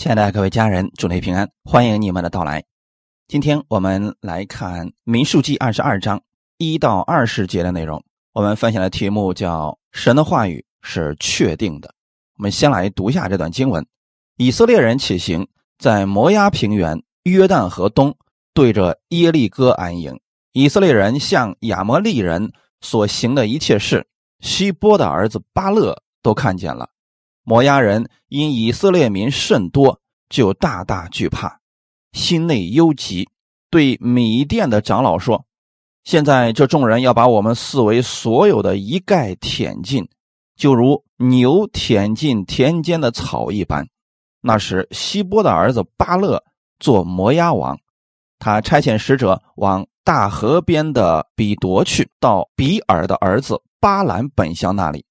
亲爱的各位家人，祝您平安，欢迎你们的到来。今天我们来看《民数记》二十二章一到二十节的内容。我们分享的题目叫“神的话语是确定的”。我们先来读一下这段经文：以色列人起行，在摩押平原约旦河东，对着耶利哥安营。以色列人向亚摩利人所行的一切事，希波的儿子巴勒都看见了。摩押人因以色列民甚多，就大大惧怕，心内忧急，对米店的长老说：“现在这众人要把我们四围所有的一概舔尽，就如牛舔尽田间的草一般。”那时，希波的儿子巴勒做摩押王，他差遣使者往大河边的比夺去，到比尔的儿子巴兰本乡那里，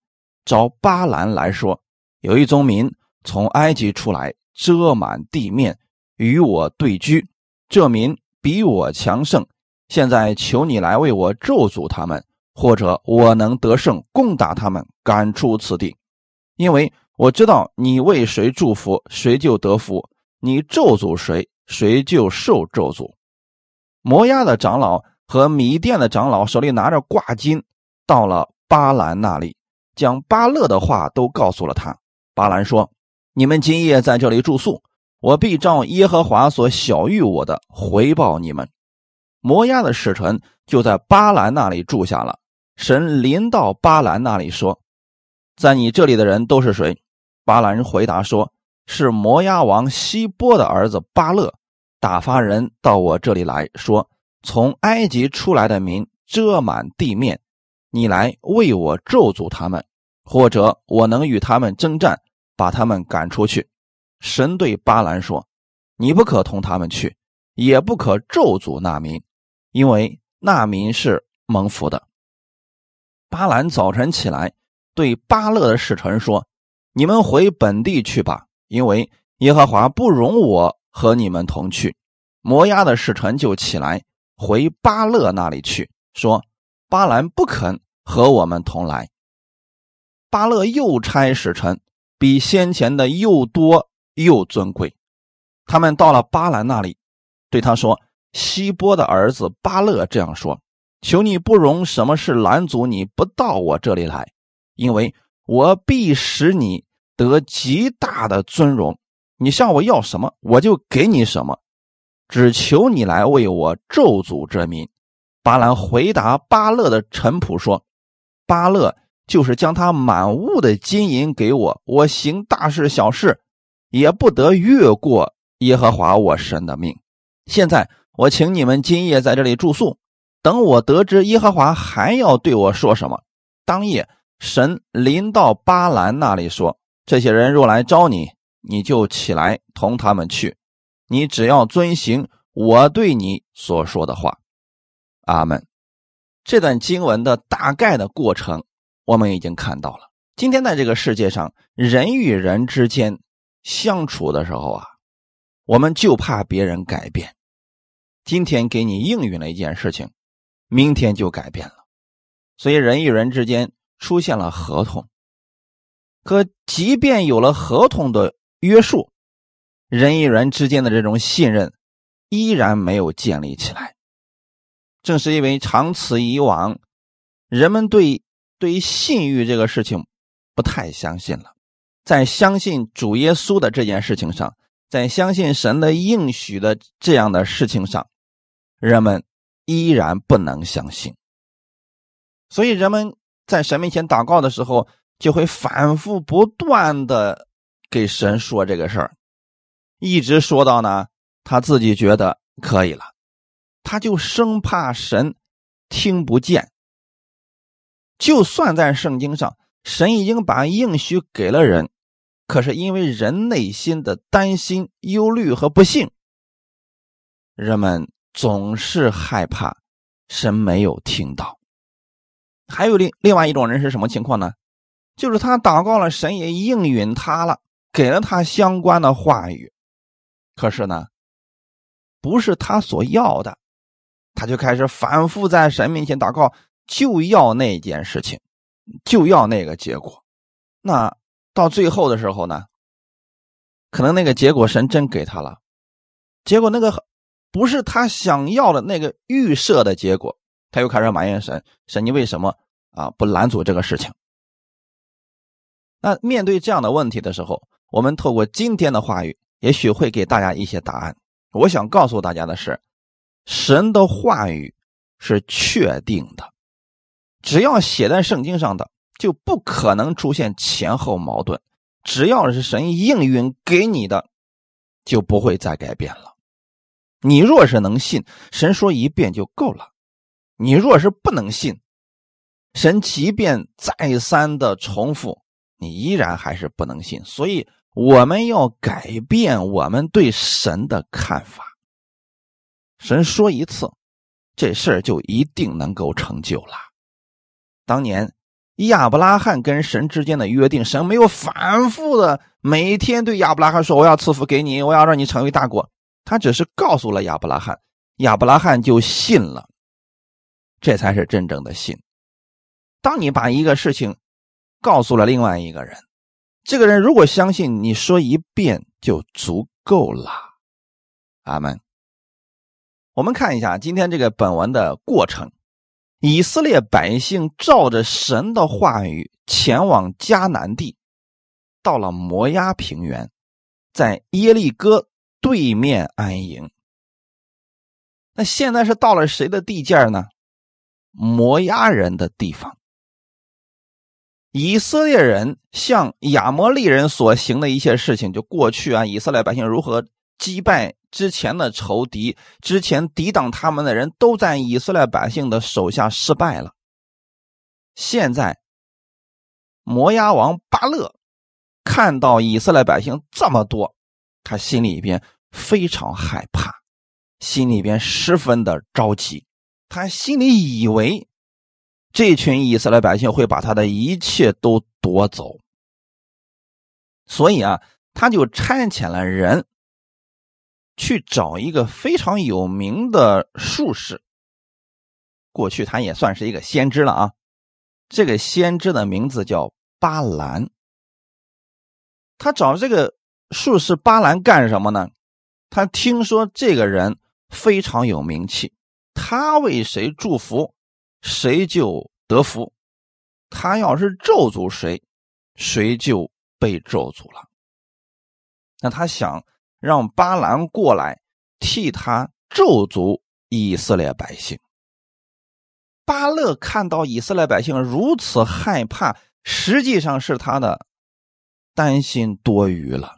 找巴兰来说。有一宗民从埃及出来，遮满地面，与我对居。这民比我强盛，现在求你来为我咒诅他们，或者我能得胜，攻打他们，赶出此地。因为我知道你为谁祝福，谁就得福；你咒诅谁，谁就受咒诅。摩押的长老和米店的长老手里拿着挂金，到了巴兰那里，将巴勒的话都告诉了他。巴兰说：“你们今夜在这里住宿，我必照耶和华所晓谕我的回报你们。”摩押的使臣就在巴兰那里住下了。神临到巴兰那里说：“在你这里的人都是谁？”巴兰回答说：“是摩押王希波的儿子巴勒，打发人到我这里来说，从埃及出来的民遮满地面，你来为我咒诅他们。”或者我能与他们征战，把他们赶出去。神对巴兰说：“你不可同他们去，也不可咒诅那民，因为那民是蒙福的。”巴兰早晨起来，对巴勒的使臣说：“你们回本地去吧，因为耶和华不容我和你们同去。”摩押的使臣就起来回巴勒那里去，说：“巴兰不肯和我们同来。”巴勒又差使臣，比先前的又多又尊贵。他们到了巴兰那里，对他说：“希波的儿子巴勒这样说：求你不容什么事拦阻你不到我这里来，因为我必使你得极大的尊荣。你向我要什么，我就给你什么。只求你来为我咒诅这民。”巴兰回答巴勒的臣仆说：“巴勒。”就是将他满屋的金银给我，我行大事小事，也不得越过耶和华我神的命。现在我请你们今夜在这里住宿，等我得知耶和华还要对我说什么。当夜，神临到巴兰那里说：“这些人若来招你，你就起来同他们去，你只要遵行我对你所说的话。”阿门。这段经文的大概的过程。我们已经看到了，今天在这个世界上，人与人之间相处的时候啊，我们就怕别人改变。今天给你应允了一件事情，明天就改变了，所以人与人之间出现了合同。可即便有了合同的约束，人与人之间的这种信任依然没有建立起来。正是因为长此以往，人们对。对于信誉这个事情，不太相信了。在相信主耶稣的这件事情上，在相信神的应许的这样的事情上，人们依然不能相信。所以，人们在神面前祷告的时候，就会反复不断的给神说这个事儿，一直说到呢，他自己觉得可以了，他就生怕神听不见。就算在圣经上，神已经把应许给了人，可是因为人内心的担心、忧虑和不幸，人们总是害怕神没有听到。还有另另外一种人是什么情况呢？就是他祷告了，神也应允他了，给了他相关的话语，可是呢，不是他所要的，他就开始反复在神面前祷告。就要那件事情，就要那个结果，那到最后的时候呢，可能那个结果神真给他了，结果那个不是他想要的那个预设的结果，他又开始埋怨神：神，你为什么啊不拦阻这个事情？那面对这样的问题的时候，我们透过今天的话语，也许会给大家一些答案。我想告诉大家的是，神的话语是确定的，只要写在圣经上的，就不可能出现前后矛盾。只要是神应允给你的，就不会再改变了。你若是能信，神说一遍就够了；你若是不能信，神即便再三的重复。你依然还是不能信，所以我们要改变我们对神的看法。神说一次，这事儿就一定能够成就了。当年亚伯拉罕跟神之间的约定，神没有反复的每天对亚伯拉罕说：“我要赐福给你，我要让你成为大国。”他只是告诉了亚伯拉罕，亚伯拉罕就信了。这才是真正的信。当你把一个事情，告诉了另外一个人，这个人如果相信你说一遍就足够了。阿门。我们看一下今天这个本文的过程：以色列百姓照着神的话语前往迦南地，到了摩押平原，在耶利哥对面安营。那现在是到了谁的地界呢？摩押人的地方。以色列人向亚摩利人所行的一些事情，就过去啊，以色列百姓如何击败之前的仇敌，之前抵挡他们的人都在以色列百姓的手下失败了。现在，摩押王巴勒看到以色列百姓这么多，他心里边非常害怕，心里边十分的着急，他心里以为。这群以色列百姓会把他的一切都夺走，所以啊，他就差遣了人去找一个非常有名的术士。过去他也算是一个先知了啊。这个先知的名字叫巴兰。他找这个术士巴兰干什么呢？他听说这个人非常有名气，他为谁祝福？谁就得福，他要是咒诅谁，谁就被咒诅了。那他想让巴兰过来替他咒诅以色列百姓。巴勒看到以色列百姓如此害怕，实际上是他的担心多余了。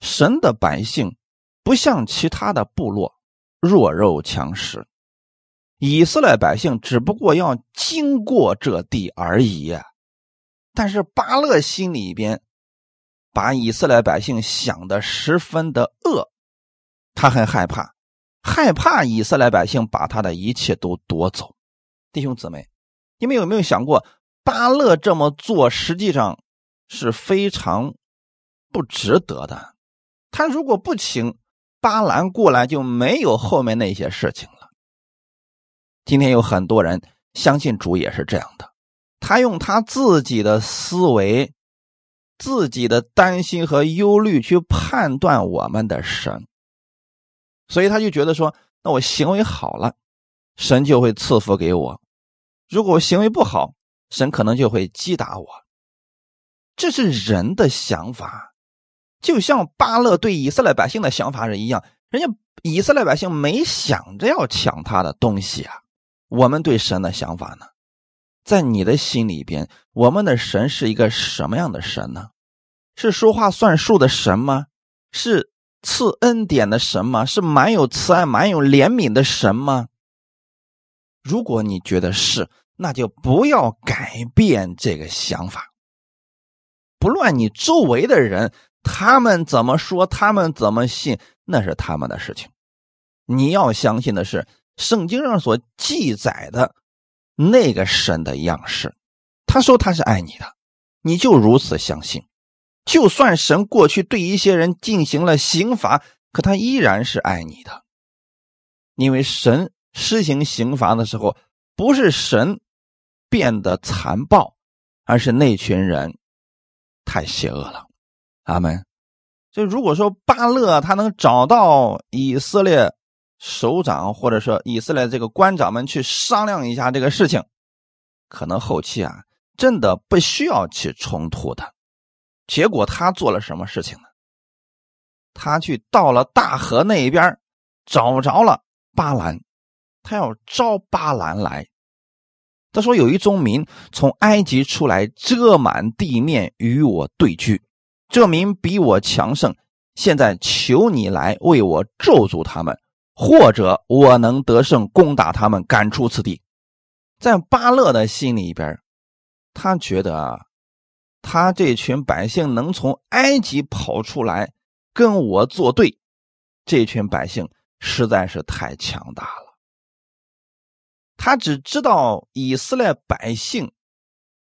神的百姓不像其他的部落弱肉强食。以色列百姓只不过要经过这地而已，但是巴勒心里边把以色列百姓想的十分的恶，他很害怕，害怕以色列百姓把他的一切都夺走。弟兄姊妹，你们有没有想过，巴勒这么做实际上是非常不值得的？他如果不请巴兰过来，就没有后面那些事情了。今天有很多人相信主也是这样的，他用他自己的思维、自己的担心和忧虑去判断我们的神，所以他就觉得说：那我行为好了，神就会赐福给我；如果我行为不好，神可能就会击打我。这是人的想法，就像巴勒对以色列百姓的想法是一样，人家以色列百姓没想着要抢他的东西啊。我们对神的想法呢？在你的心里边，我们的神是一个什么样的神呢？是说话算数的神吗？是赐恩典的神吗？是满有慈爱、满有怜悯的神吗？如果你觉得是，那就不要改变这个想法。不论你周围的人他们怎么说，他们怎么信，那是他们的事情。你要相信的是。圣经上所记载的那个神的样式，他说他是爱你的，你就如此相信。就算神过去对一些人进行了刑罚，可他依然是爱你的，因为神施行刑罚的时候，不是神变得残暴，而是那群人太邪恶了。阿门。所以如果说巴勒他能找到以色列首长或者说以色列这个官长们去商量一下这个事情，可能后期啊真的不需要去冲突的。结果他做了什么事情呢？他去到了大河那边，找着了巴兰，他要招巴兰来。他说：“有一宗民从埃及出来，遮满地面与我对居，这民比我强盛。现在求你来为我咒诅他们，或者我能得胜攻打他们，赶出此地。”在巴勒的心里边，他觉得啊他这群百姓能从埃及跑出来。跟我作对，这群百姓实在是太强大了。他只知道以色列百姓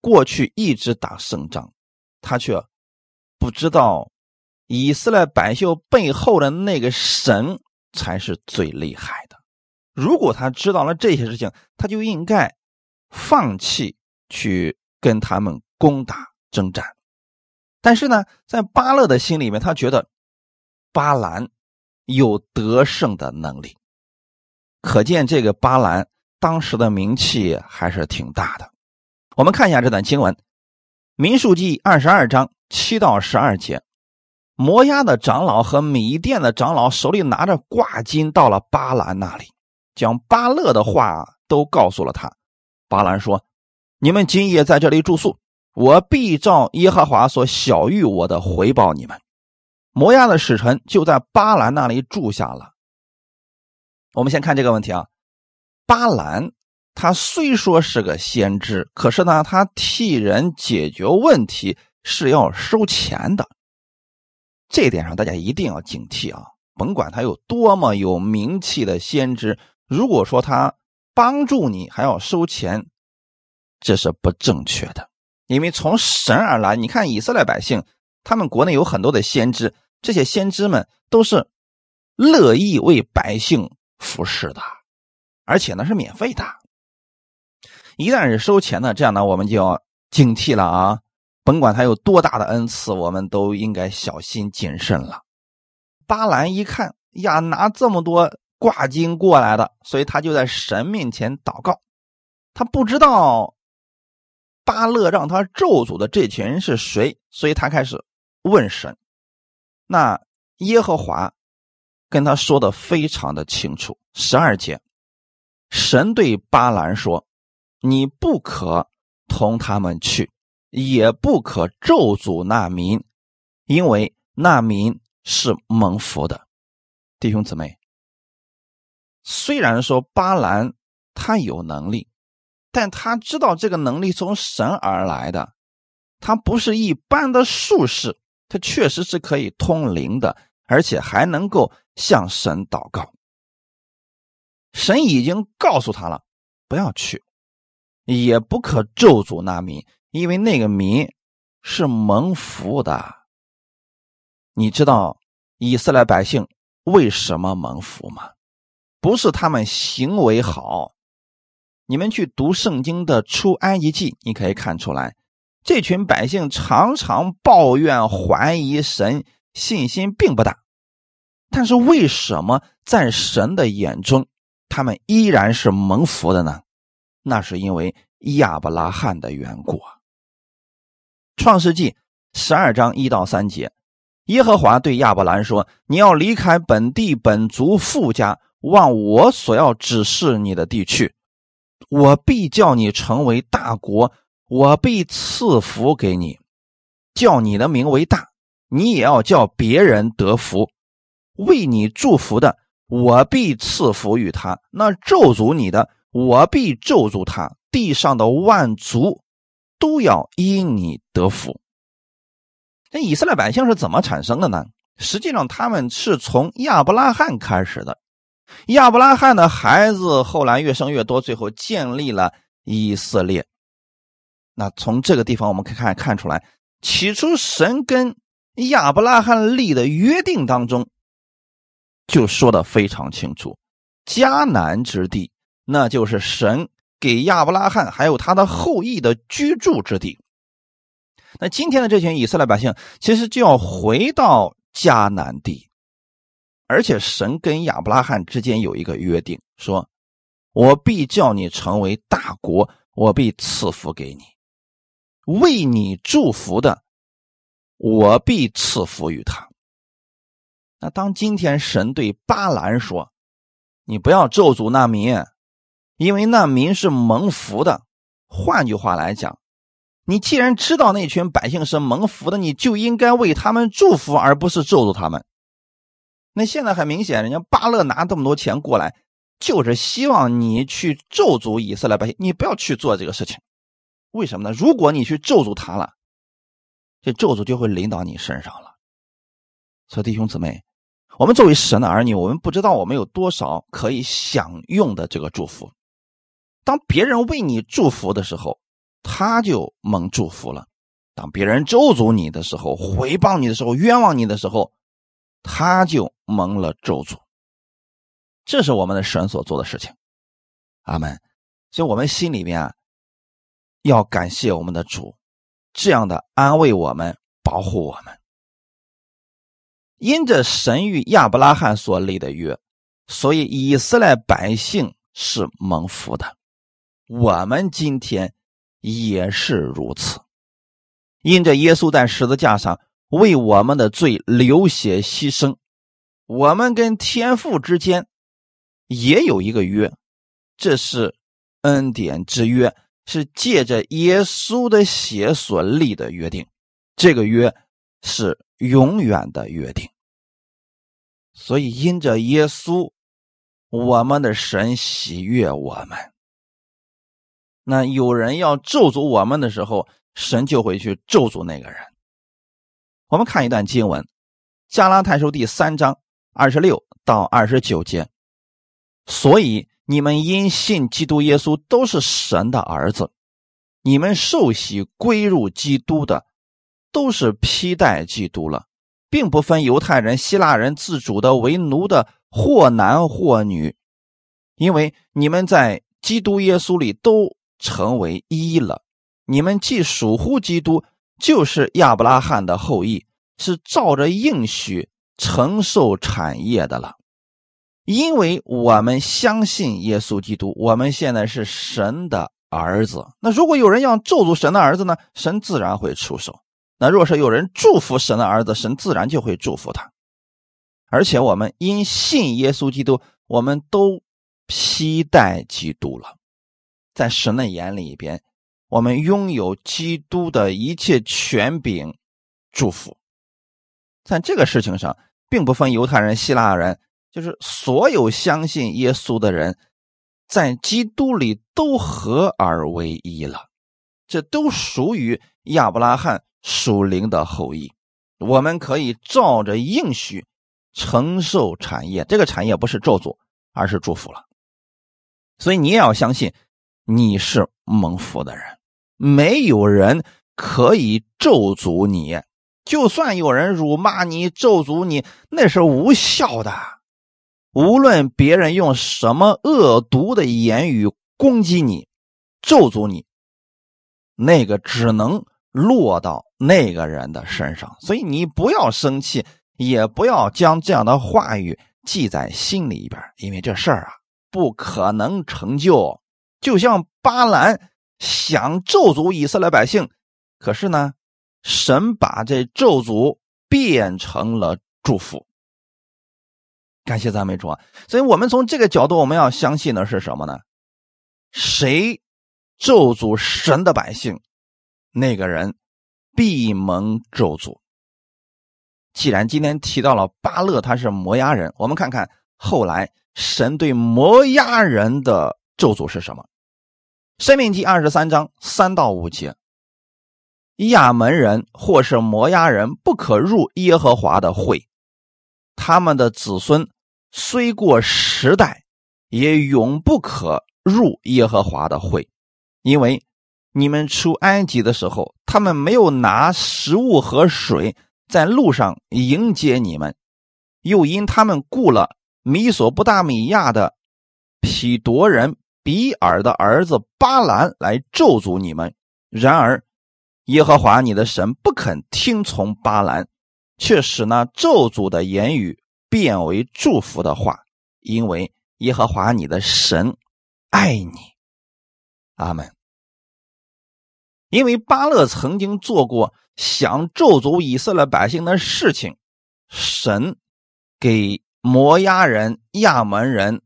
过去一直打胜仗，他却不知道以色列百姓背后的那个神才是最厉害的。如果他知道了这些事情，他就应该放弃去跟他们攻打征战。但是呢，在巴勒的心里面，他觉得。巴兰有得胜的能力，可见这个巴兰当时的名气还是挺大的。我们看一下这段经文，《民数记》二十二章七到十二节：摩押的长老和米甸的长老手里拿着挂金，到了巴兰那里，将巴勒的话都告诉了他。巴兰说：“你们今夜在这里住宿，我必照耶和华所晓谕我的回报你们。”摩押的使臣就在巴兰那里住下了。我们先看这个问题啊，巴兰他虽说是个先知，可是呢，他替人解决问题是要收钱的。这一点上大家一定要警惕啊！甭管他有多么有名气的先知，如果说他帮助你还要收钱，这是不正确的。因为从神而来，你看以色列百姓，他们国内有很多的先知。这些先知们都是乐意为百姓服侍的，而且呢是免费的。一旦是收钱的，这样呢我们就要警惕了啊！甭管他有多大的恩赐，我们都应该小心谨慎了。巴兰一看呀，拿这么多挂金过来的，所以他就在神面前祷告。他不知道巴勒让他咒诅的这群人是谁，所以他开始问神。那耶和华跟他说的非常的清楚，十二节，神对巴兰说：“你不可同他们去，也不可咒诅那民，因为那民是蒙福的。”弟兄姊妹，虽然说巴兰他有能力，但他知道这个能力从神而来的，他不是一般的术士。他确实是可以通灵的，而且还能够向神祷告。神已经告诉他了，不要去，也不可咒诅那民，因为那个民是蒙福的。你知道以色列百姓为什么蒙福吗？不是他们行为好。你们去读圣经的出埃及记，你可以看出来。这群百姓常常抱怨、怀疑神，信心并不大。但是为什么在神的眼中，他们依然是蒙福的呢？那是因为亚伯拉罕的缘故啊。创世纪十二章一到三节，耶和华对亚伯兰说：“你要离开本地本族富家，往我所要指示你的地去，我必叫你成为大国。”我必赐福给你，叫你的名为大，你也要叫别人得福。为你祝福的，我必赐福于他；那咒诅你的，我必咒诅他。地上的万族都要因你得福。那以色列百姓是怎么产生的呢？实际上，他们是从亚伯拉罕开始的。亚伯拉罕的孩子后来越生越多，最后建立了以色列。那从这个地方我们可以看看出来，起初神跟亚伯拉罕立的约定当中，就说的非常清楚，迦南之地，那就是神给亚伯拉罕还有他的后裔的居住之地。那今天的这群以色列百姓，其实就要回到迦南地。而且神跟亚伯拉罕之间有一个约定，说：“我必叫你成为大国，我必赐福给你，为你祝福的，我必赐福于他。”那当今天神对巴兰说：“你不要咒诅那民，因为那民是蒙福的。”换句话来讲，你既然知道那群百姓是蒙福的，你就应该为他们祝福，而不是咒诅他们。那现在很明显，人家巴勒拿这么多钱过来，就是希望你去咒诅以色列百姓。你不要去做这个事情，为什么呢？如果你去咒诅他了，这咒诅就会临到你身上了。所以弟兄姊妹，我们作为神的儿女，我们不知道我们有多少可以享用的这个祝福。当别人为你祝福的时候，他就蒙祝福了；当别人咒诅你的时候、回报你的时候、冤枉你的时候，他就。蒙了咒诅，这是我们的神所做的事情，阿门。所以，我们心里面，要感谢我们的主，这样的安慰我们、保护我们。因着神与亚伯拉罕所立的约，所以以色列百姓是蒙福的。我们今天也是如此。因着耶稣在十字架上为我们的罪流血牺牲。我们跟天父之间也有一个约，这是恩典之约，是借着耶稣的血所立的约定。这个约是永远的约定。所以，因着耶稣，我们的神喜悦我们。那有人要咒诅我们的时候，神就会去咒诅那个人。我们看一段经文，《加拉太书》第三章。二十六到二十九节，所以你们因信基督耶稣都是神的儿子，你们受洗归入基督的，都是披戴基督了，并不分犹太人、希腊人，自主的为奴的，或男或女，因为你们在基督耶稣里都成为一了。你们既属乎基督，就是亚伯拉罕的后裔，是照着应许。承受产业的了，因为我们相信耶稣基督，我们现在是神的儿子。那如果有人要咒诅神的儿子呢？神自然会出手。那若是有人祝福神的儿子，神自然就会祝福他。而且我们因信耶稣基督，我们都披戴基督了。在神的眼里边，我们拥有基督的一切权柄、祝福。在这个事情上，并不分犹太人、希腊人，就是所有相信耶稣的人，在基督里都合而为一了。这都属于亚伯拉罕属灵的后裔。我们可以照着应许承受产业，这个产业不是咒诅，而是祝福了。所以你也要相信，你是蒙福的人，没有人可以咒诅你。就算有人辱骂你、咒诅你，那是无效的。无论别人用什么恶毒的言语攻击你、咒诅你，那个只能落到那个人的身上。所以你不要生气，也不要将这样的话语记在心里边，因为这事儿啊不可能成就。就像巴兰想咒诅以色列百姓，可是呢？神把这咒诅变成了祝福，感谢赞美主啊！所以，我们从这个角度，我们要相信的是什么呢？谁咒诅神的百姓，那个人必蒙咒诅。既然今天提到了巴勒他是摩押人，我们看看后来神对摩押人的咒诅是什么？生命记二十三章三到五节。亚门人或是摩押人不可入耶和华的会，他们的子孙虽过十代，也永不可入耶和华的会，因为你们出埃及的时候，他们没有拿食物和水在路上迎接你们，又因他们雇了米索不达米亚的匹夺人比尔的儿子巴兰来咒诅你们，然而。耶和华你的神不肯听从巴兰，却使那咒诅的言语变为祝福的话，因为耶和华你的神爱你。阿门。因为巴勒曾经做过想咒诅以色列百姓的事情，神给摩押人、亚门人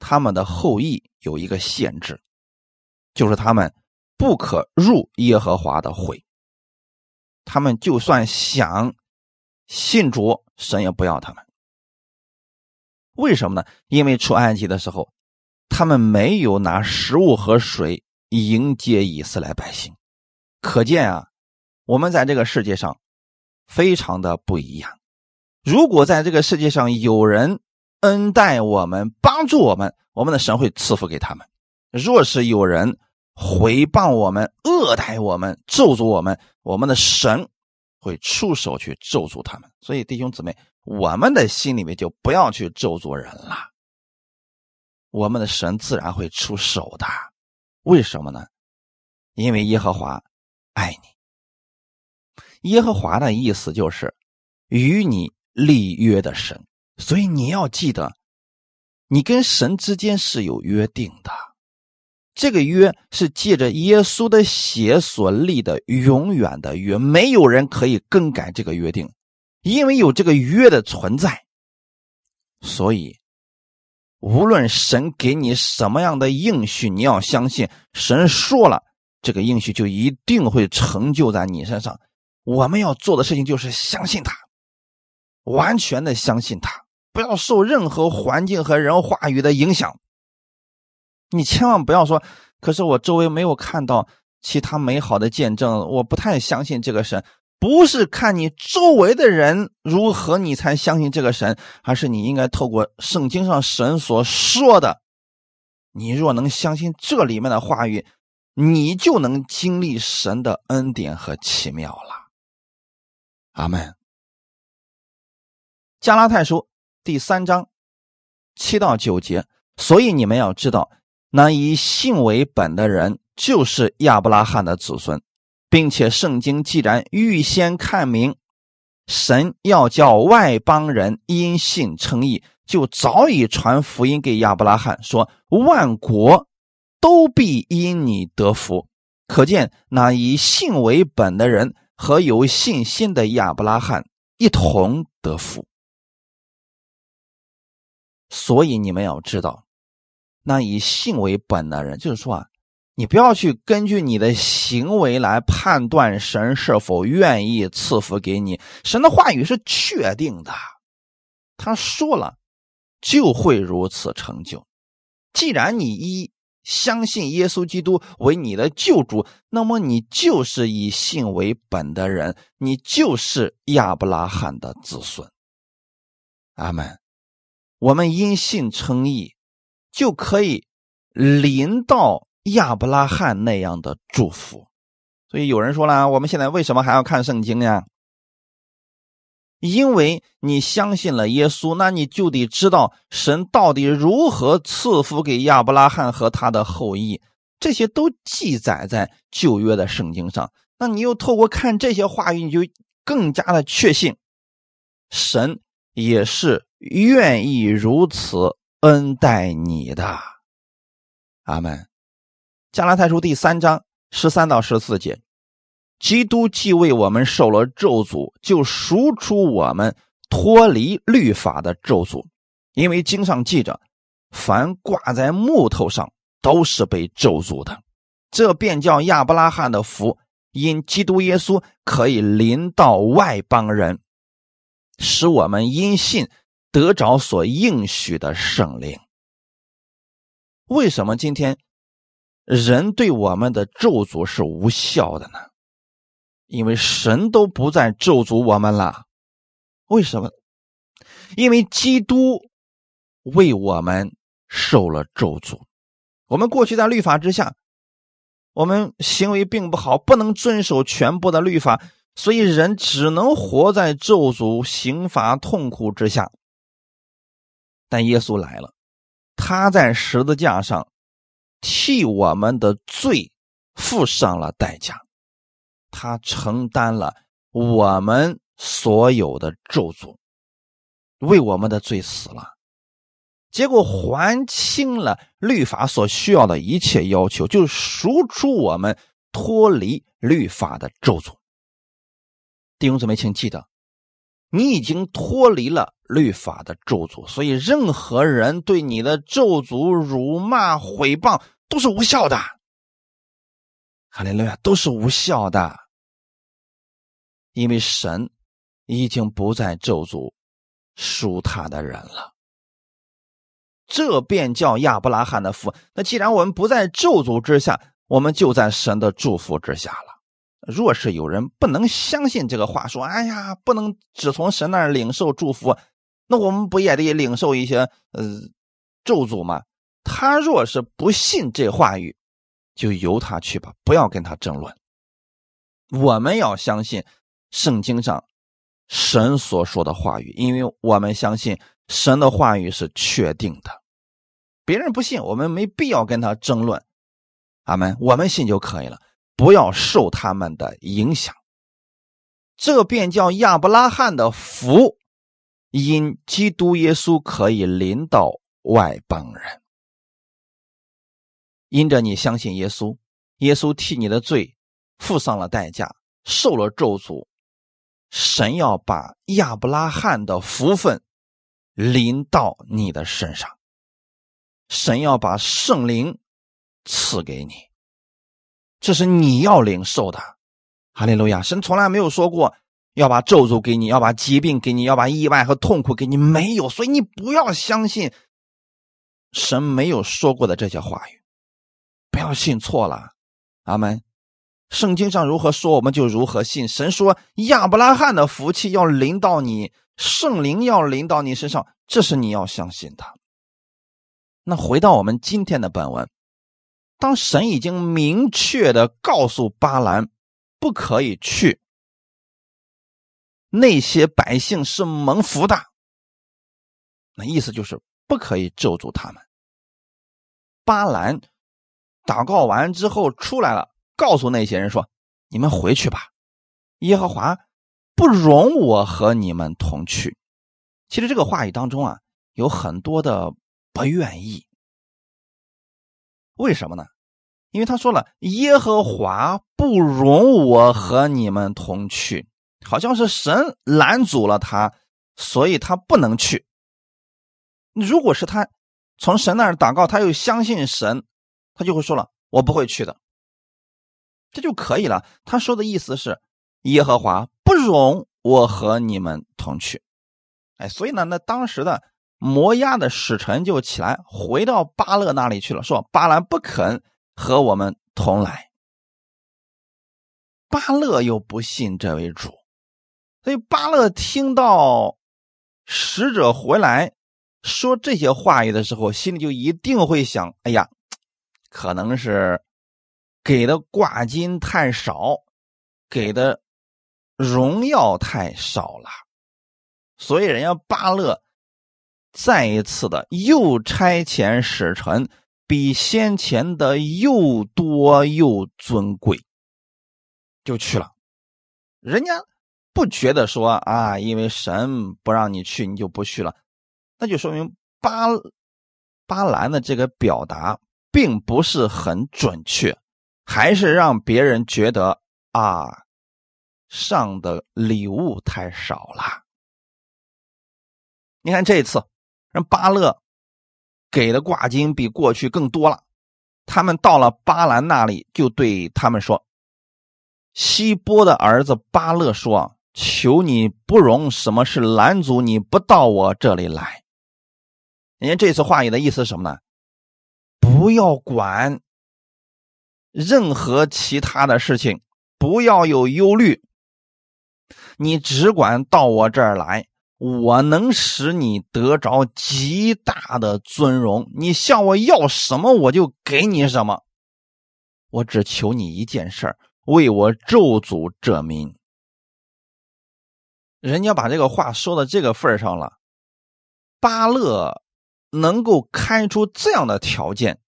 他们的后裔有一个限制，就是他们不可入耶和华的会。他们就算想信主，神也不要他们。为什么呢？因为出埃及的时候，他们没有拿食物和水迎接以色列百姓。可见啊，我们在这个世界上非常的不一样。如果在这个世界上有人恩待我们、帮助我们，我们的神会赐福给他们；若是有人回谤我们、恶待我们、咒诅我们，我们的神会出手去咒诅他们。所以，弟兄姊妹，我们的心里面就不要去咒诅人了，我们的神自然会出手的。为什么呢？因为耶和华。爱你，耶和华的意思就是与你立约的神，所以你要记得，你跟神之间是有约定的。这个约是借着耶稣的血所立的永远的约，没有人可以更改这个约定，因为有这个约的存在，所以无论神给你什么样的应许，你要相信神说了。这个应许就一定会成就在你身上。我们要做的事情就是相信他，完全的相信他，不要受任何环境和人话语的影响。你千万不要说，可是我周围没有看到其他美好的见证，我不太相信这个神。不是看你周围的人如何，你才相信这个神，而是你应该透过圣经上神所说的。你若能相信这里面的话语。你就能经历神的恩典和奇妙了，阿门。加拉太书第三章七到九节，所以你们要知道，那以信为本的人就是亚伯拉罕的子孙，并且圣经既然预先看明，神要叫外邦人因信称义，就早已传福音给亚伯拉罕，说万国。都必因你得福，可见那以信为本的人和有信心的亚伯拉罕一同得福。所以你们要知道，那以信为本的人，就是说啊，你不要去根据你的行为来判断神是否愿意赐福给你。神的话语是确定的，他说了就会如此成就。既然你一相信耶稣基督为你的救主，那么你就是以信为本的人，你就是亚伯拉罕的子孙。阿门。我们因信称义，就可以临到亚伯拉罕那样的祝福。所以有人说了，我们现在为什么还要看圣经呀？因为你相信了耶稣，那你就得知道神到底如何赐福给亚伯拉罕和他的后裔，这些都记载在旧约的圣经上。那你又透过看这些话语，你就更加的确信，神也是愿意如此恩待你的。阿门。加拉太书第三章十三到十四节。基督既为我们受了咒诅，就赎出我们脱离律法的咒诅。因为经上记着，凡挂在木头上都是被咒诅的。这便叫亚伯拉罕的福，因基督耶稣可以临到外邦人，使我们因信得着所应许的圣灵。为什么今天人对我们的咒诅是无效的呢？因为神都不再咒诅我们了，为什么？因为基督为我们受了咒诅。我们过去在律法之下，我们行为并不好，不能遵守全部的律法，所以人只能活在咒诅、刑罚、痛苦之下。但耶稣来了，他在十字架上替我们的罪付上了代价。他承担了我们所有的咒诅，为我们的罪死了，结果还清了律法所需要的一切要求，就赎出我们脱离律法的咒诅。弟兄姊妹，请记得，你已经脱离了律法的咒诅，所以任何人对你的咒诅、辱骂、毁谤都是无效的。哈利路亚，都是无效的，因为神已经不再咒诅属他的人了。这便叫亚伯拉罕的福。那既然我们不在咒诅之下，我们就在神的祝福之下了。若是有人不能相信这个话，说：“哎呀，不能只从神那儿领受祝福，那我们不也得领受一些呃咒诅吗？”他若是不信这话语。就由他去吧，不要跟他争论。我们要相信圣经上神所说的话语，因为我们相信神的话语是确定的。别人不信，我们没必要跟他争论。阿门，我们信就可以了，不要受他们的影响。这便叫亚伯拉罕的福，因基督耶稣可以临到外邦人。因着你相信耶稣，耶稣替你的罪付上了代价，受了咒诅，神要把亚伯拉罕的福分临到你的身上，神要把圣灵赐给你，这是你要领受的。哈利路亚！神从来没有说过要把咒诅给你，要把疾病给你，要把意外和痛苦给你，没有。所以你不要相信神没有说过的这些话语。不要信错了，阿门。圣经上如何说，我们就如何信。神说亚伯拉罕的福气要临到你，圣灵要临到你身上，这是你要相信的。那回到我们今天的本文，当神已经明确的告诉巴兰不可以去，那些百姓是蒙福的，那意思就是不可以咒诅他们。巴兰。祷告完之后出来了，告诉那些人说：“你们回去吧，耶和华不容我和你们同去。”其实这个话语当中啊，有很多的不愿意。为什么呢？因为他说了：“耶和华不容我和你们同去。”好像是神拦阻了他，所以他不能去。如果是他从神那儿祷告，他又相信神。他就会说了：“我不会去的。”这就可以了。他说的意思是：“耶和华不容我和你们同去。”哎，所以呢，那当时的摩押的使臣就起来回到巴勒那里去了，说：“巴兰不肯和我们同来。”巴勒又不信这位主，所以巴勒听到使者回来说这些话语的时候，心里就一定会想：“哎呀。”可能是给的挂金太少，给的荣耀太少了，所以人家巴勒再一次的又差遣使臣，比先前的又多又尊贵，就去了。人家不觉得说啊，因为神不让你去，你就不去了，那就说明巴巴兰的这个表达。并不是很准确，还是让别人觉得啊，上的礼物太少了。你看这一次，人巴勒给的挂金比过去更多了。他们到了巴兰那里，就对他们说：“希波的儿子巴勒说，求你不容什么事拦阻你不到我这里来。”人家这次话语的意思是什么呢？不要管任何其他的事情，不要有忧虑。你只管到我这儿来，我能使你得着极大的尊荣。你向我要什么，我就给你什么。我只求你一件事为我咒诅这民。人家把这个话说到这个份上了，巴勒。能够开出这样的条件，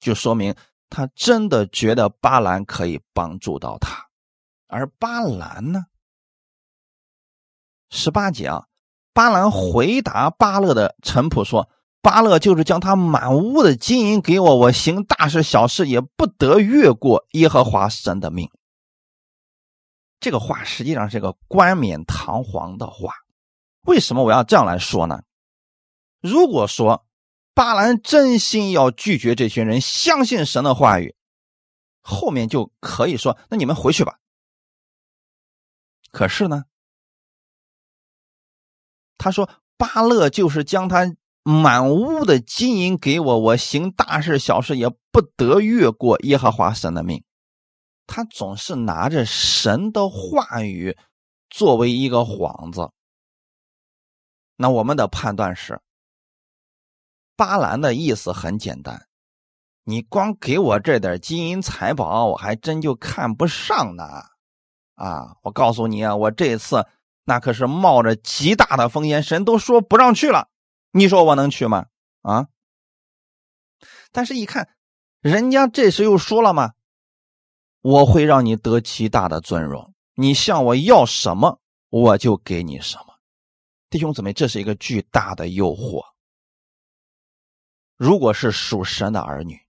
就说明他真的觉得巴兰可以帮助到他，而巴兰呢，十八节啊，巴兰回答巴勒的臣仆说：“巴勒就是将他满屋的金银给我，我行大事小事也不得越过耶和华神的命。”这个话实际上是个冠冕堂皇的话。为什么我要这样来说呢？如果说巴兰真心要拒绝这群人，相信神的话语，后面就可以说：“那你们回去吧。”可是呢？他说：“巴勒就是将他满屋的金银给我，我行大事小事也不得越过耶和华神的命。他总是拿着神的话语作为一个幌子。那我们的判断是，巴兰的意思很简单：你光给我这点金银财宝，我还真就看不上呢。啊，我告诉你啊，我这次。”那可是冒着极大的风险，神都说不让去了，你说我能去吗？啊！但是，一看人家这时又说了吗？我会让你得极大的尊荣，你向我要什么，我就给你什么。弟兄姊妹，这是一个巨大的诱惑。如果是属神的儿女，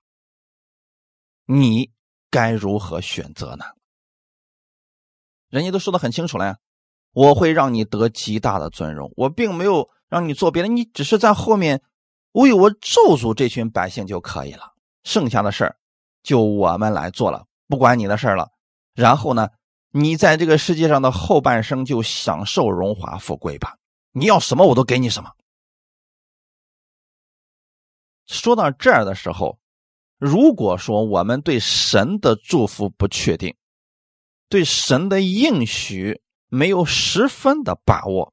你该如何选择呢？人家都说的很清楚了呀。我会让你得极大的尊荣，我并没有让你做别的，你只是在后面为我咒诅这群百姓就可以了，剩下的事儿就我们来做了，不管你的事了。然后呢，你在这个世界上的后半生就享受荣华富贵吧，你要什么我都给你什么。说到这儿的时候，如果说我们对神的祝福不确定，对神的应许。没有十分的把握，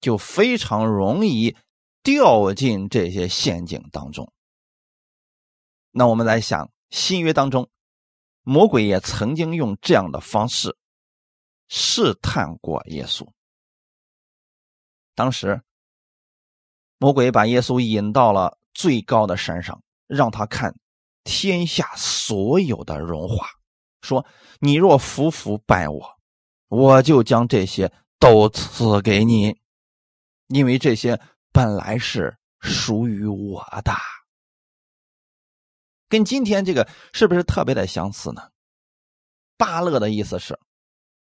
就非常容易掉进这些陷阱当中。那我们来想，新约当中，魔鬼也曾经用这样的方式试探过耶稣。当时，魔鬼把耶稣引到了最高的山上，让他看天下所有的荣华，说：“你若服服拜我。”我就将这些都赐给你，因为这些本来是属于我的。跟今天这个是不是特别的相似呢？巴勒的意思是，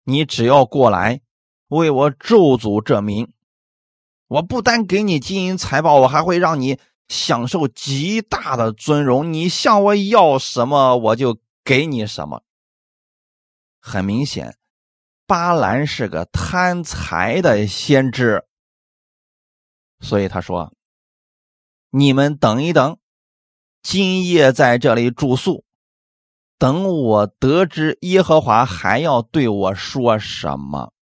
你只要过来为我咒诅这名，我不单给你金银财宝，我还会让你享受极大的尊荣。你向我要什么，我就给你什么。很明显。巴兰是个贪财的先知，所以他说：“你们等一等，今夜在这里住宿，等我得知耶和华还要对我说什么。”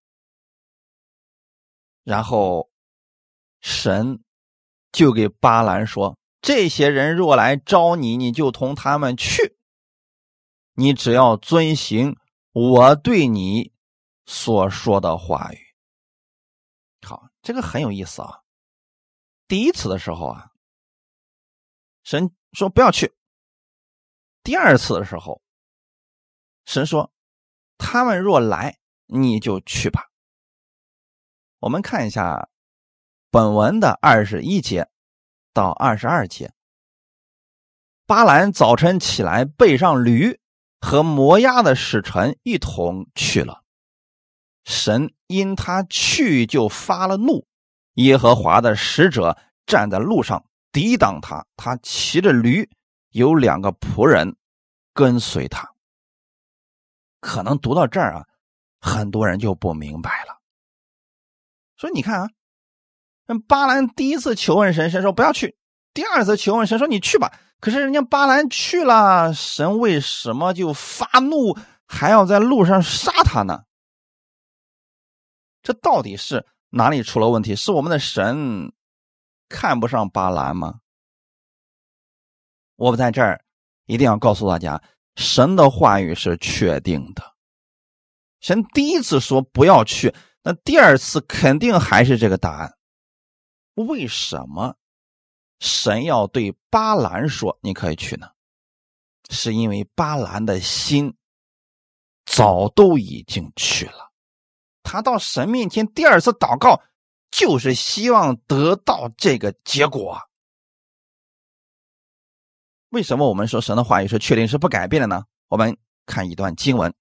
然后神就给巴兰说：“这些人若来招你，你就同他们去，你只要遵行我对你。”所说的话语，好，这个很有意思啊。第一次的时候啊，神说不要去；第二次的时候，神说他们若来，你就去吧。我们看一下本文的二十一节到二十二节。巴兰早晨起来，背上驴和摩押的使臣一同去了。神因他去就发了怒，耶和华的使者站在路上抵挡他，他骑着驴，有两个仆人跟随他。可能读到这儿啊，很多人就不明白了。说你看啊，那巴兰第一次求问神，神说不要去；第二次求问神说你去吧。可是人家巴兰去了，神为什么就发怒，还要在路上杀他呢？这到底是哪里出了问题？是我们的神看不上巴兰吗？我们在这儿一定要告诉大家，神的话语是确定的。神第一次说不要去，那第二次肯定还是这个答案。为什么神要对巴兰说你可以去呢？是因为巴兰的心早都已经去了。他到神面前第二次祷告，就是希望得到这个结果。为什么我们说神的话语是确定是不改变的呢？我们看一段经文，《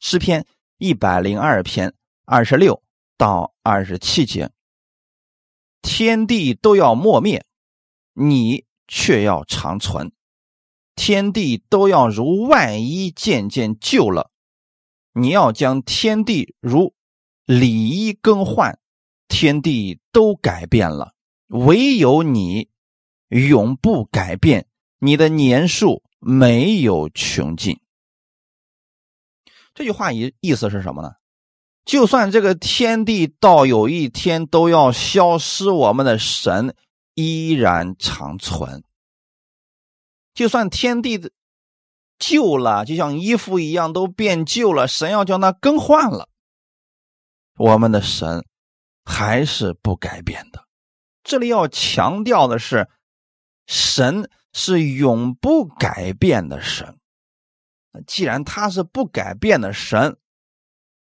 诗篇》一百零二篇二十六到二十七节：天地都要磨灭，你却要长存；天地都要如外衣渐渐旧了，你要将天地如里衣更换。天地都改变了，唯有你。永不改变，你的年数没有穷尽。这句话意意思是什么呢？就算这个天地到有一天都要消失，我们的神依然长存。就算天地的旧了，就像衣服一样都变旧了，神要将它更换了，我们的神还是不改变的。这里要强调的是。神是永不改变的神，既然他是不改变的神，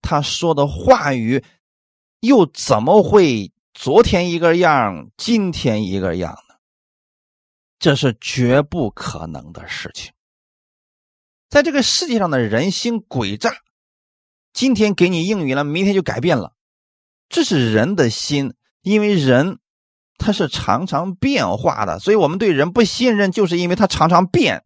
他说的话语又怎么会昨天一个样，今天一个样呢？这是绝不可能的事情。在这个世界上的人心诡诈，今天给你应允了，明天就改变了，这是人的心，因为人。他是常常变化的，所以我们对人不信任，就是因为他常常变。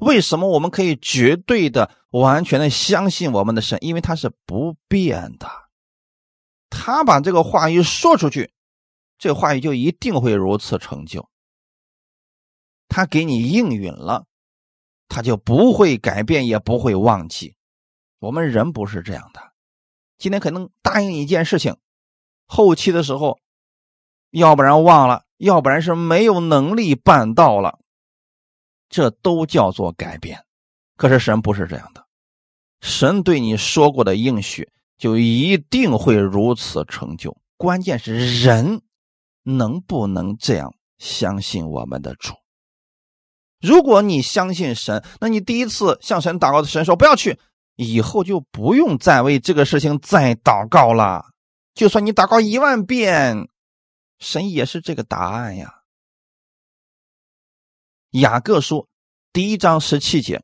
为什么我们可以绝对的、完全的相信我们的神？因为他是不变的。他把这个话语说出去，这话语就一定会如此成就。他给你应允了，他就不会改变，也不会忘记。我们人不是这样的，今天可能答应一件事情，后期的时候。要不然忘了，要不然是没有能力办到了，这都叫做改变。可是神不是这样的，神对你说过的应许就一定会如此成就。关键是人能不能这样相信我们的主？如果你相信神，那你第一次向神祷告的神说不要去，以后就不用再为这个事情再祷告了。就算你祷告一万遍。神也是这个答案呀。雅各书第一章十七节，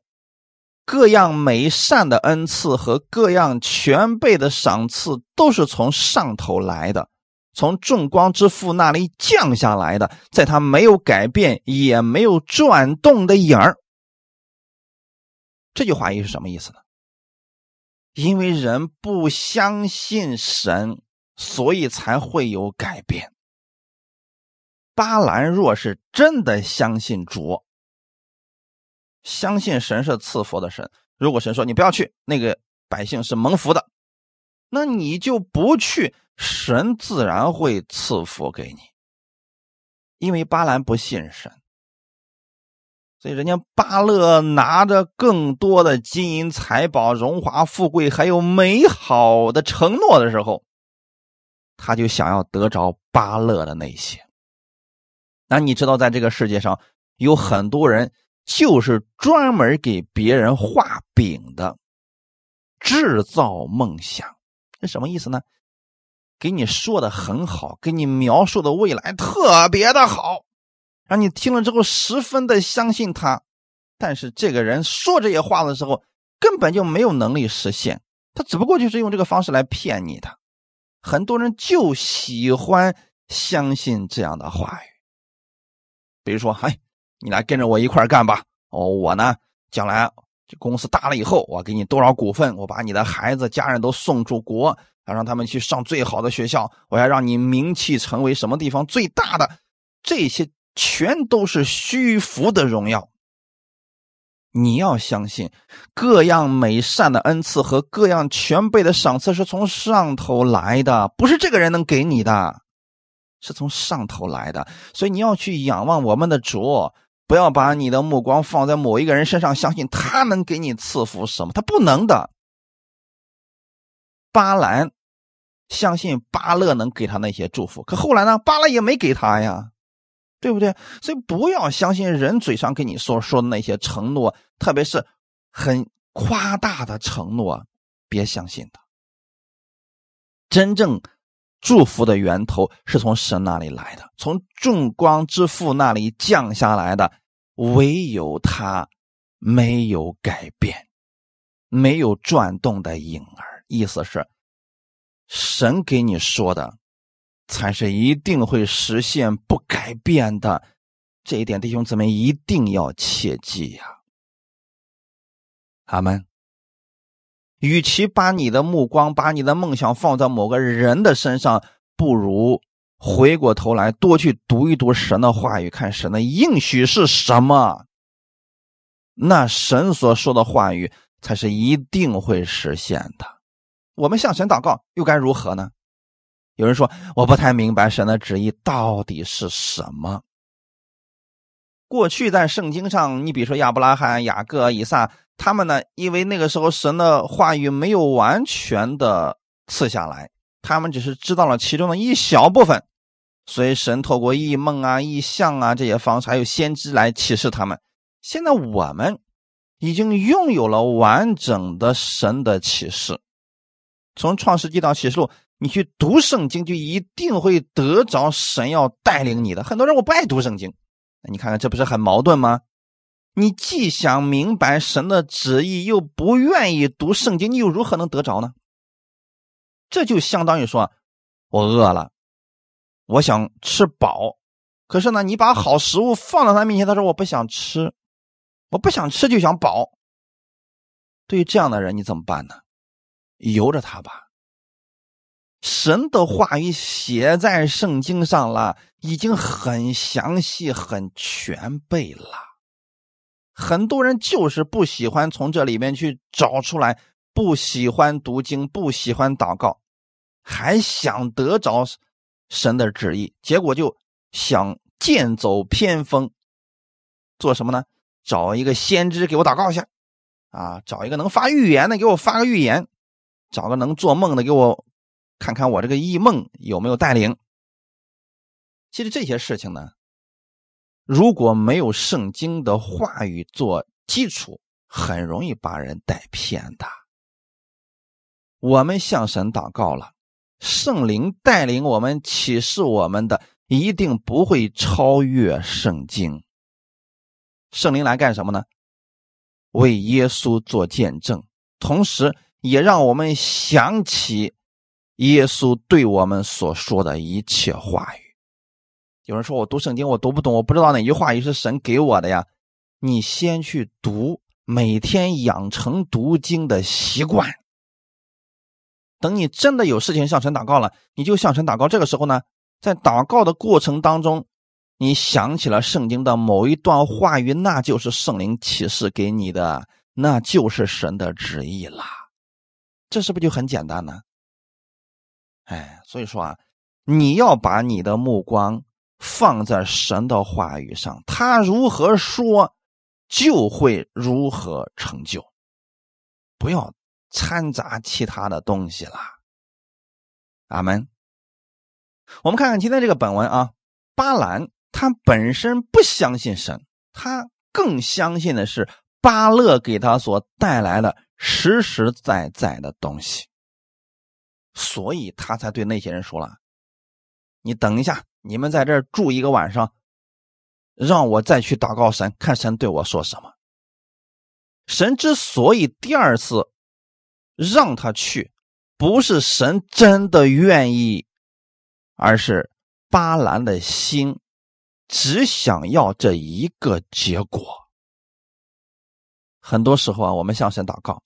各样美善的恩赐和各样全备的赏赐，都是从上头来的，从众光之父那里降下来的，在他没有改变也没有转动的影儿。这句话又是什么意思呢？因为人不相信神，所以才会有改变。巴兰若是真的相信主，相信神是赐福的神，如果神说你不要去，那个百姓是蒙福的，那你就不去，神自然会赐福给你。因为巴兰不信神，所以人家巴勒拿着更多的金银财宝、荣华富贵，还有美好的承诺的时候，他就想要得着巴勒的那些。那你知道，在这个世界上有很多人就是专门给别人画饼的，制造梦想，这什么意思呢？给你说的很好，给你描述的未来特别的好，让你听了之后十分的相信他。但是这个人说这些话的时候，根本就没有能力实现，他只不过就是用这个方式来骗你的。很多人就喜欢相信这样的话语。比如说，哎，你来跟着我一块干吧。哦，我呢，将来这公司大了以后，我给你多少股份，我把你的孩子、家人都送出国，要让他们去上最好的学校，我要让你名气成为什么地方最大的。这些全都是虚浮的荣耀。你要相信，各样美善的恩赐和各样全备的赏赐是从上头来的，不是这个人能给你的。是从上头来的，所以你要去仰望我们的主，不要把你的目光放在某一个人身上，相信他能给你赐福什么？他不能的。巴兰相信巴勒能给他那些祝福，可后来呢？巴勒也没给他呀，对不对？所以不要相信人嘴上跟你说说的那些承诺，特别是很夸大的承诺，别相信他。真正祝福的源头是从神那里来的，从众光之父那里降下来的，唯有他没有改变，没有转动的影儿。意思是，神给你说的，才是一定会实现、不改变的。这一点，弟兄姊妹一定要切记呀！阿门。与其把你的目光、把你的梦想放在某个人的身上，不如回过头来多去读一读神的话语，看神的应许是什么。那神所说的话语才是一定会实现的。我们向神祷告又该如何呢？有人说我不太明白神的旨意到底是什么。过去在圣经上，你比如说亚伯拉罕、雅各、以撒，他们呢，因为那个时候神的话语没有完全的赐下来，他们只是知道了其中的一小部分，所以神透过异梦啊、异象啊这些方式，还有先知来启示他们。现在我们已经拥有了完整的神的启示，从创世纪到启示录，你去读圣经，就一定会得着神要带领你的。很多人我不爱读圣经。你看看，这不是很矛盾吗？你既想明白神的旨意，又不愿意读圣经，你又如何能得着呢？这就相当于说，我饿了，我想吃饱，可是呢，你把好食物放到他面前，他说我不想吃，我不想吃就想饱。对于这样的人，你怎么办呢？由着他吧。神的话语写在圣经上了，已经很详细、很全备了。很多人就是不喜欢从这里面去找出来，不喜欢读经，不喜欢祷告，还想得着神的旨意，结果就想剑走偏锋，做什么呢？找一个先知给我祷告一下，啊，找一个能发预言的给我发个预言，找个能做梦的给我。看看我这个异梦有没有带领？其实这些事情呢，如果没有圣经的话语做基础，很容易把人带偏的。我们向神祷告了，圣灵带领我们启示我们的，一定不会超越圣经。圣灵来干什么呢？为耶稣做见证，同时也让我们想起。耶稣对我们所说的一切话语，有人说我读圣经我读不懂，我不知道哪句话语是神给我的呀？你先去读，每天养成读经的习惯。等你真的有事情向神祷告了，你就向神祷告。这个时候呢，在祷告的过程当中，你想起了圣经的某一段话语，那就是圣灵启示给你的，那就是神的旨意啦。这是不是就很简单呢？哎，所以说啊，你要把你的目光放在神的话语上，他如何说，就会如何成就，不要掺杂其他的东西了。阿门。我们看看今天这个本文啊，巴兰他本身不相信神，他更相信的是巴勒给他所带来的实实在在的东西。所以他才对那些人说了：“你等一下，你们在这儿住一个晚上，让我再去祷告神，看神对我说什么。”神之所以第二次让他去，不是神真的愿意，而是巴兰的心只想要这一个结果。很多时候啊，我们向神祷告。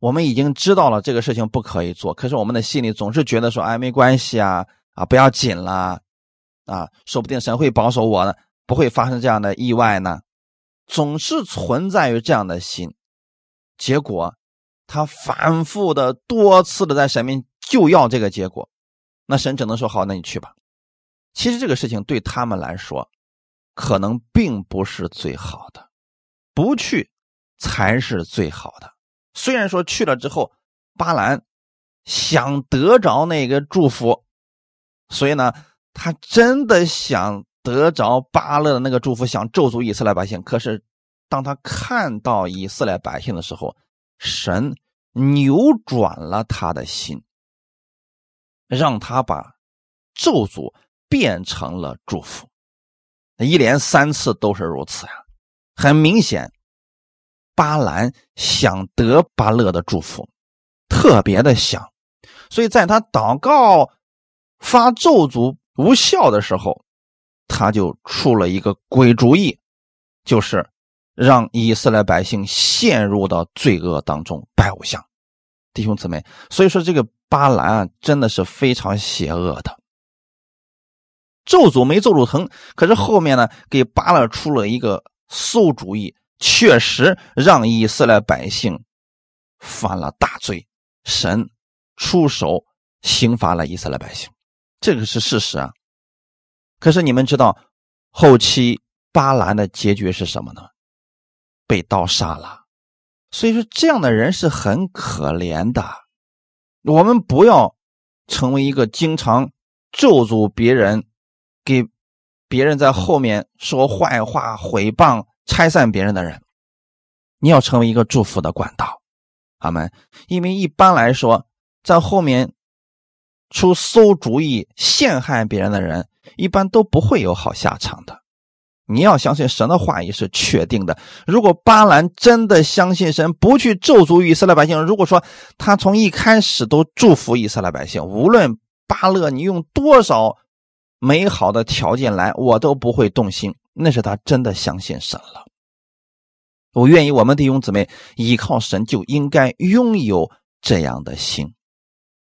我们已经知道了这个事情不可以做，可是我们的心里总是觉得说：“哎，没关系啊，啊，不要紧了，啊，说不定神会保守我呢，不会发生这样的意外呢。”总是存在于这样的心，结果他反复的多次的在神面就要这个结果，那神只能说：“好，那你去吧。”其实这个事情对他们来说，可能并不是最好的，不去才是最好的。虽然说去了之后，巴兰想得着那个祝福，所以呢，他真的想得着巴勒的那个祝福，想咒诅以色列百姓。可是，当他看到以色列百姓的时候，神扭转了他的心。让他把咒诅变成了祝福。一连三次都是如此呀，很明显，巴兰想得巴勒的祝福，特别的想，所以在他祷告发咒诅无效的时候，他就出了一个鬼主意，就是让以色列百姓陷入到罪恶当中，拜偶像。弟兄姊妹，所以说这个巴兰啊，真的是非常邪恶的。咒诅没咒诅成，可是后面呢，给巴勒出了一个馊主意，确实让以色列百姓犯了大罪，神出手刑罚了以色列百姓，这个是事实啊。可是你们知道后期巴兰的结局是什么呢？被刀杀了。所以说，这样的人是很可怜的。我们不要成为一个经常咒诅别人。给别人在后面说坏话、毁谤、拆散别人的人，你要成为一个祝福的管道，阿门。因为一般来说，在后面出馊主意、陷害别人的人，一般都不会有好下场的。你要相信神的话语是确定的。如果巴兰真的相信神，不去咒诅以色列百姓，如果说他从一开始都祝福以色列百姓，无论巴勒你用多少。美好的条件来，我都不会动心。那是他真的相信神了。我愿意，我们弟兄姊妹依靠神，就应该拥有这样的心。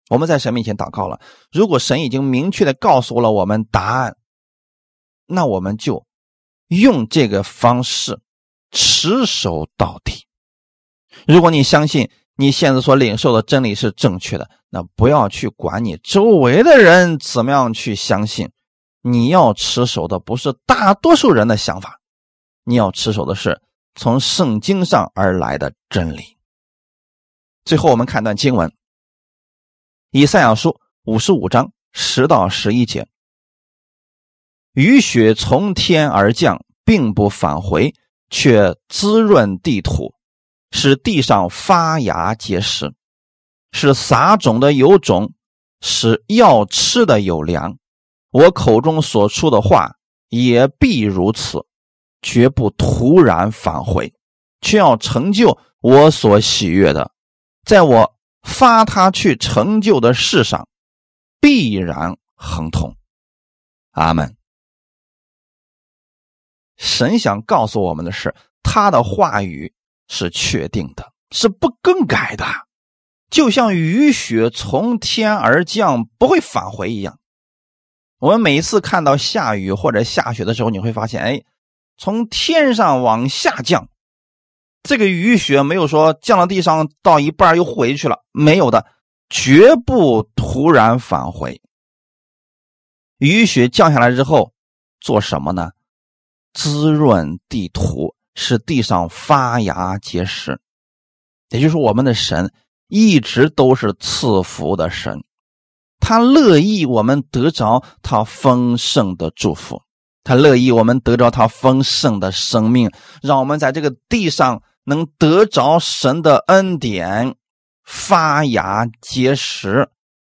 我们在神面前祷告了，如果神已经明确的告诉了我们答案，那我们就用这个方式持守到底。如果你相信你现在所领受的真理是正确的，那不要去管你周围的人怎么样去相信。你要持守的不是大多数人的想法，你要持守的是从圣经上而来的真理。最后，我们看段经文：以赛亚书五十五章十到十一节。雨雪从天而降，并不返回，却滋润地土，使地上发芽结实，使撒种的有种，使要吃的有粮。我口中所出的话也必如此，绝不突然返回，却要成就我所喜悦的，在我发他去成就的事上，必然亨通。阿门。神想告诉我们的是，他的话语是确定的，是不更改的，就像雨雪从天而降，不会返回一样。我们每一次看到下雨或者下雪的时候，你会发现，哎，从天上往下降，这个雨雪没有说降到地上到一半又回去了，没有的，绝不突然返回。雨雪降下来之后做什么呢？滋润地土，使地上发芽结实。也就是我们的神一直都是赐福的神。他乐意我们得着他丰盛的祝福，他乐意我们得着他丰盛的生命，让我们在这个地上能得着神的恩典，发芽结实。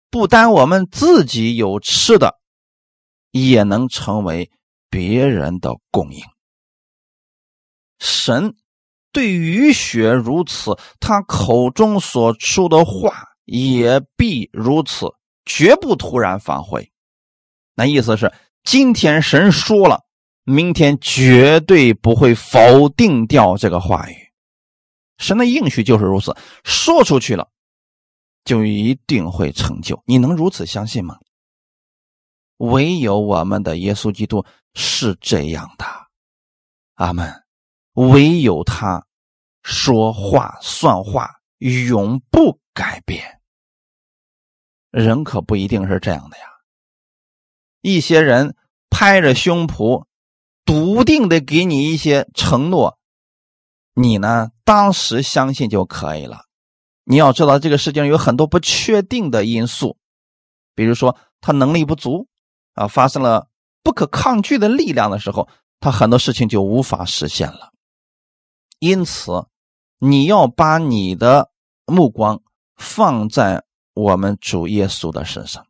不单我们自己有吃的，也能成为别人的供应。神对雨雪如此，他口中所出的话也必如此。绝不突然返回，那意思是今天神说了，明天绝对不会否定掉这个话语。神的应许就是如此，说出去了，就一定会成就。你能如此相信吗？唯有我们的耶稣基督是这样的，阿门。唯有他说话算话，永不改变。人可不一定是这样的呀。一些人拍着胸脯，笃定的给你一些承诺，你呢当时相信就可以了。你要知道，这个世界上有很多不确定的因素，比如说他能力不足啊，发生了不可抗拒的力量的时候，他很多事情就无法实现了。因此，你要把你的目光放在。我们主耶稣的身上，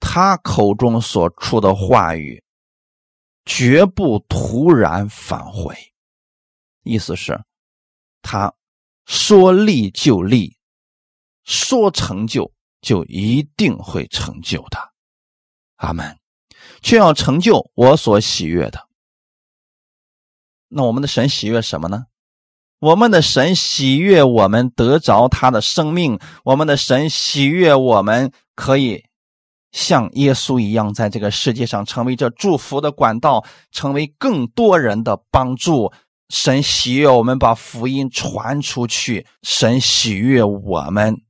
他口中所出的话语绝不突然返回。意思是，他说立就立，说成就就一定会成就的。阿门。却要成就我所喜悦的。那我们的神喜悦什么呢？我们的神喜悦我们得着他的生命，我们的神喜悦我们可以像耶稣一样，在这个世界上成为这祝福的管道，成为更多人的帮助。神喜悦我们把福音传出去，神喜悦我们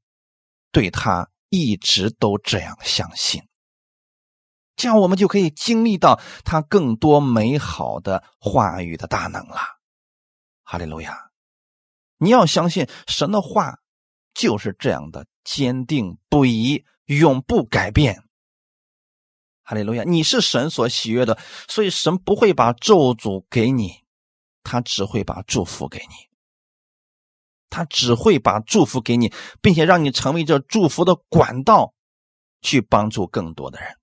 对他一直都这样相信，这样我们就可以经历到他更多美好的话语的大能了。哈利路亚！你要相信神的话就是这样的坚定不移，永不改变。哈利路亚！你是神所喜悦的，所以神不会把咒诅给你。他只会把祝福给你，他只会把祝福给你，并且让你成为这祝福的管道，去帮助更多的人。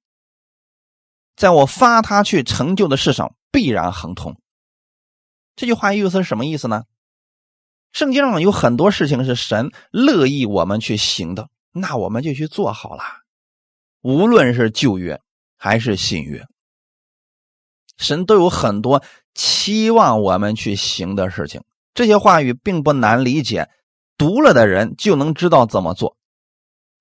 在我发他去成就的事上，必然亨通。这句话意思是什么意思呢？圣经上有很多事情是神乐意我们去行的，那我们就去做好了。无论是旧约还是新约，神都有很多。期望我们去行的事情，这些话语并不难理解，读了的人就能知道怎么做。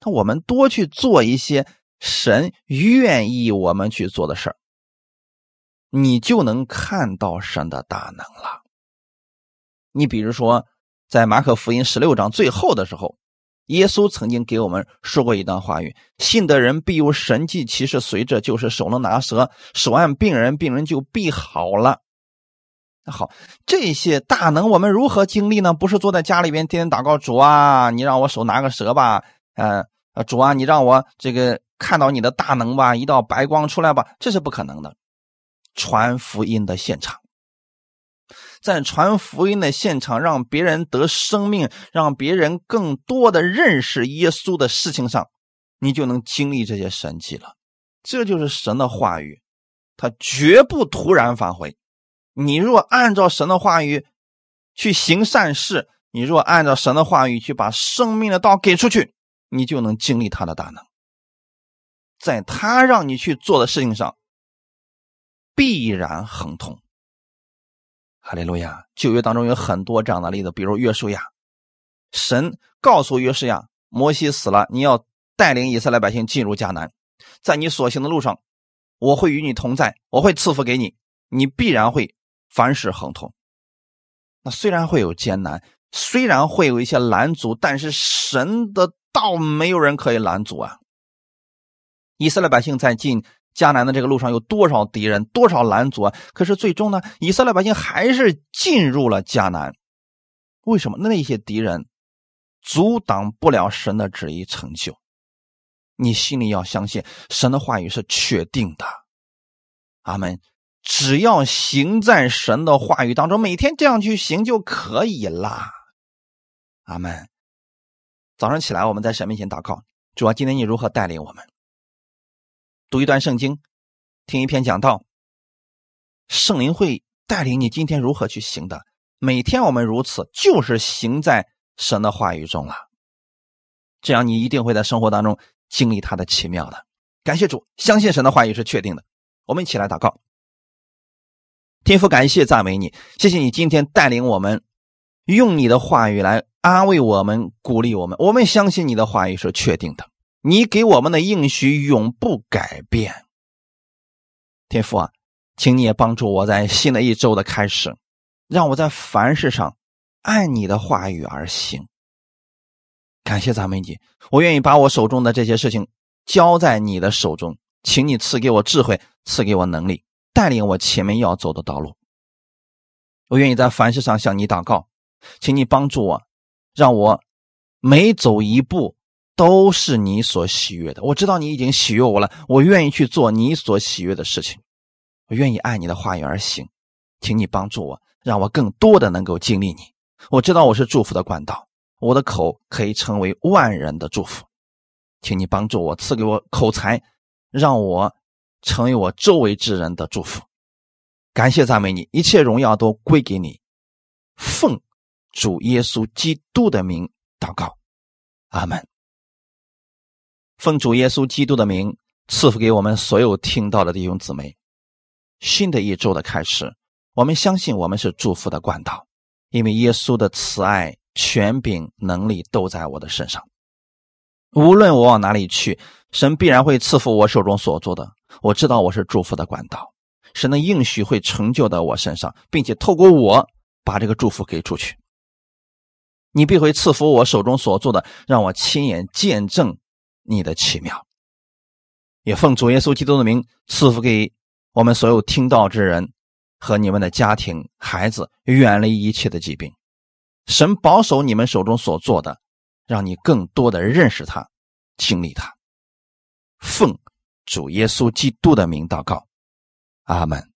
那我们多去做一些神愿意我们去做的事儿，你就能看到神的大能了。你比如说，在马可福音十六章最后的时候，耶稣曾经给我们说过一段话语：“信的人必有神迹奇事随着，就是手能拿蛇，手按病人，病人就必好了。”那好，这些大能我们如何经历呢？不是坐在家里边天天祷告主啊，你让我手拿个蛇吧，呃，主啊，你让我这个看到你的大能吧，一道白光出来吧，这是不可能的。传福音的现场，在传福音的现场，让别人得生命，让别人更多的认识耶稣的事情上，你就能经历这些神迹了。这就是神的话语，他绝不突然返回。你若按照神的话语去行善事，你若按照神的话语去把生命的道给出去，你就能经历他的大能，在他让你去做的事情上必然亨通。哈利路亚！旧约当中有很多这样的例子，比如约书亚，神告诉约书亚，摩西死了，你要带领以色列百姓进入迦南，在你所行的路上，我会与你同在，我会赐福给你，你必然会。凡事亨通，那虽然会有艰难，虽然会有一些拦阻，但是神的道没有人可以拦阻啊！以色列百姓在进迦南的这个路上有多少敌人，多少拦阻啊？可是最终呢，以色列百姓还是进入了迦南。为什么？那些敌人阻挡不了神的旨意成就。你心里要相信，神的话语是确定的。阿门。只要行在神的话语当中，每天这样去行就可以了。阿门。早上起来，我们在神面前祷告，主啊，今天你如何带领我们？读一段圣经，听一篇讲道，圣灵会带领你今天如何去行的。每天我们如此，就是行在神的话语中了。这样你一定会在生活当中经历他的奇妙的。感谢主，相信神的话语是确定的。我们一起来祷告。天父，感谢赞美你，谢谢你今天带领我们，用你的话语来安慰我们、鼓励我们。我们相信你的话语是确定的，你给我们的应许永不改变。天父啊，请你也帮助我在新的一周的开始，让我在凡事上按你的话语而行。感谢赞美你，我愿意把我手中的这些事情交在你的手中，请你赐给我智慧，赐给我能力。带领我前面要走的道路，我愿意在凡事上向你祷告，请你帮助我，让我每走一步都是你所喜悦的。我知道你已经喜悦我了，我愿意去做你所喜悦的事情，我愿意按你的话语而行，请你帮助我，让我更多的能够经历你。我知道我是祝福的管道，我的口可以成为万人的祝福，请你帮助我，赐给我口才。让我成为我周围之人的祝福。感谢赞美你，一切荣耀都归给你。奉主耶稣基督的名祷告，阿门。奉主耶稣基督的名赐福给我们所有听到的弟兄姊妹。新的一周的开始，我们相信我们是祝福的管道，因为耶稣的慈爱、权柄、能力都在我的身上。无论我往哪里去，神必然会赐福我手中所做的。我知道我是祝福的管道。神的应许会成就到我身上，并且透过我把这个祝福给出去。你必会赐福我手中所做的，让我亲眼见证你的奇妙。也奉主耶稣基督的名赐福给我们所有听到之人和你们的家庭、孩子，远离一切的疾病。神保守你们手中所做的，让你更多的认识他、经历他。奉主耶稣基督的名祷告。阿门。